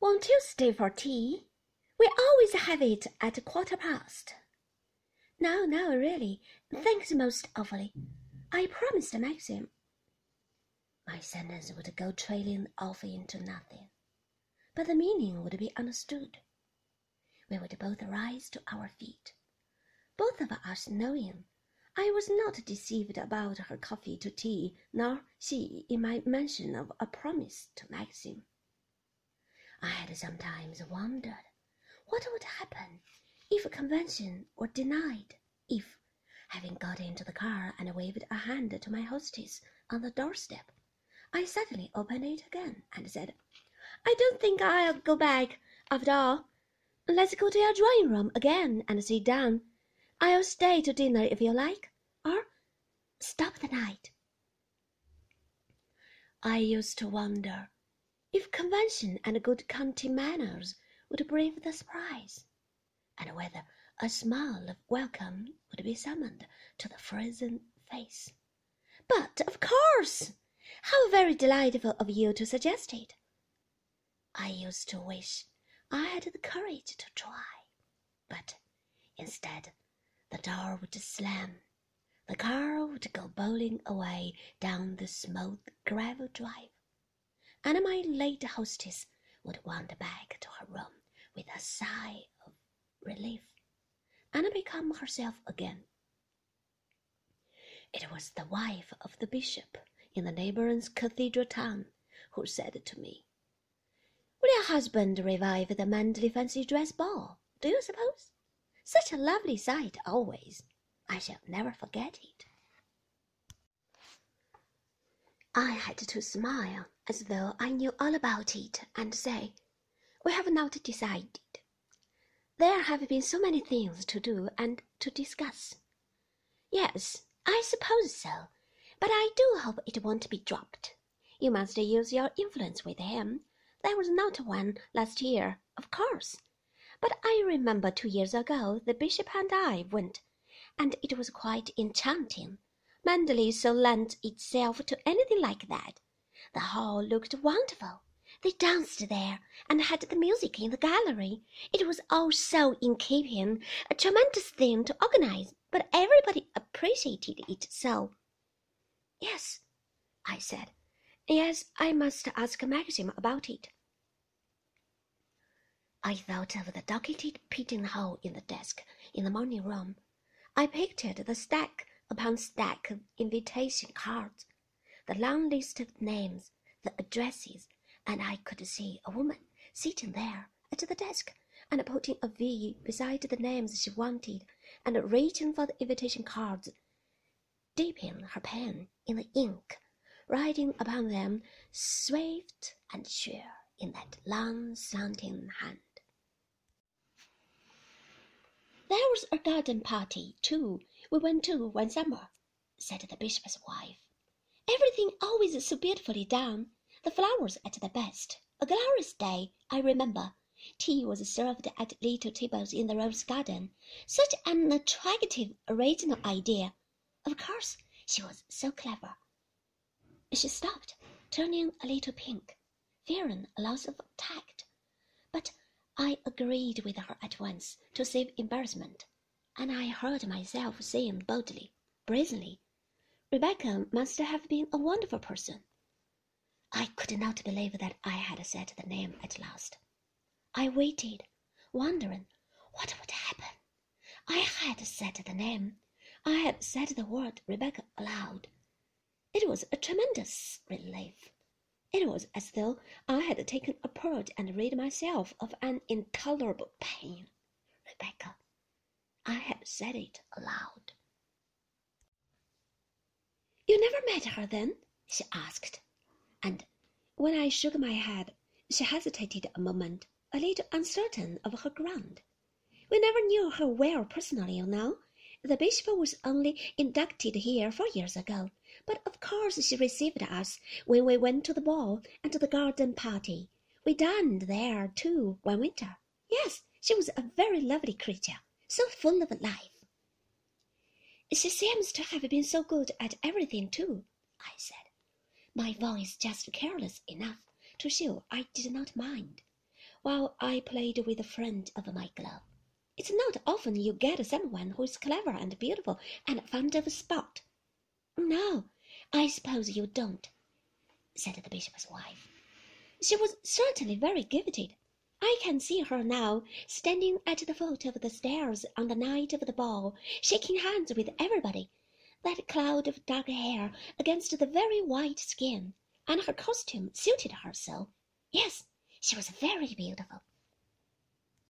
Won't you stay for tea? We always have it at a quarter past. No, no, really. Thanks most awfully. I promised Maxim. My sentence would go trailing off into nothing, but the meaning would be understood. We would both rise to our feet, both of us knowing I was not deceived about her coffee to tea, nor she in my mention of a promise to Maxim. Had sometimes wondered what would happen if a convention were denied, if, having got into the car and waved a hand to my hostess on the doorstep, I suddenly opened it again and said, I don't think I'll go back after all. Let's go to your drawing room again and sit down. I'll stay to dinner if you like, or stop the night. I used to wonder if convention and good county manners would brave the surprise, and whether a smile of welcome would be summoned to the frozen face. But of course! How very delightful of you to suggest it! I used to wish I had the courage to try, but instead the door would slam, the car would go bowling away down the smooth gravel drive, and my late hostess would wander back to her room with a sigh of relief and become herself again. It was the wife of the bishop in the neighboring cathedral town who said to me, Will your husband revive the Manderley fancy dress ball, do you suppose? Such a lovely sight always. I shall never forget it. I had to smile as though I knew all about it and say, We have not decided. There have been so many things to do and to discuss. Yes, I suppose so, but I do hope it won't be dropped. You must use your influence with him. There was not one last year, of course, but I remember two years ago the bishop and I went, and it was quite enchanting. Manderley so lent itself to anything like that. The hall looked wonderful. They danced there and had the music in the gallery. It was all so in keeping, a tremendous thing to organize, but everybody appreciated it so. Yes, I said. Yes, I must ask Maxim about it. I thought of the docketed pigeonhole in the desk in the morning room. I pictured the stack upon stack of invitation cards, the long list of names, the addresses, and I could see a woman sitting there at the desk and putting a V beside the names she wanted and reaching for the invitation cards, dipping her pen in the ink, writing upon them swift and sure in that long slanting hand. There was a garden party, too, we went to one summer, said the bishop's wife. Everything always so beautifully done, the flowers at the best. A glorious day, I remember. Tea was served at little tables in the rose garden. Such an attractive, original idea. Of course, she was so clever. She stopped, turning a little pink, fearing a loss of tact. But I agreed with her at once to save embarrassment, and I heard myself saying boldly, brazenly, Rebecca must have been a wonderful person. I could not believe that I had said the name at last. I waited, wondering what would happen. I had said the name. I had said the word Rebecca aloud. It was a tremendous relief. It was as though I had taken a purge and rid myself of an intolerable pain. Rebecca. I had said it aloud. You never met her then? she asked. And when I shook my head, she hesitated a moment, a little uncertain of her ground. We never knew her well personally, you know. The bishop was only inducted here four years ago, but of course she received us when we went to the ball and to the garden party. We dined there, too, one winter. Yes, she was a very lovely creature, so full of life. She seems to have been so good at everything, too, I said, my voice just careless enough to show I did not mind. while I played with a friend of my glove. It's not often you get someone who is clever and beautiful and fond of sport. No, I suppose you don't, said the bishop's wife. She was certainly very gifted. I can see her now, standing at the foot of the stairs on the night of the ball, shaking hands with everybody, that cloud of dark hair against the very white skin, and her costume suited her so. Yes, she was very beautiful.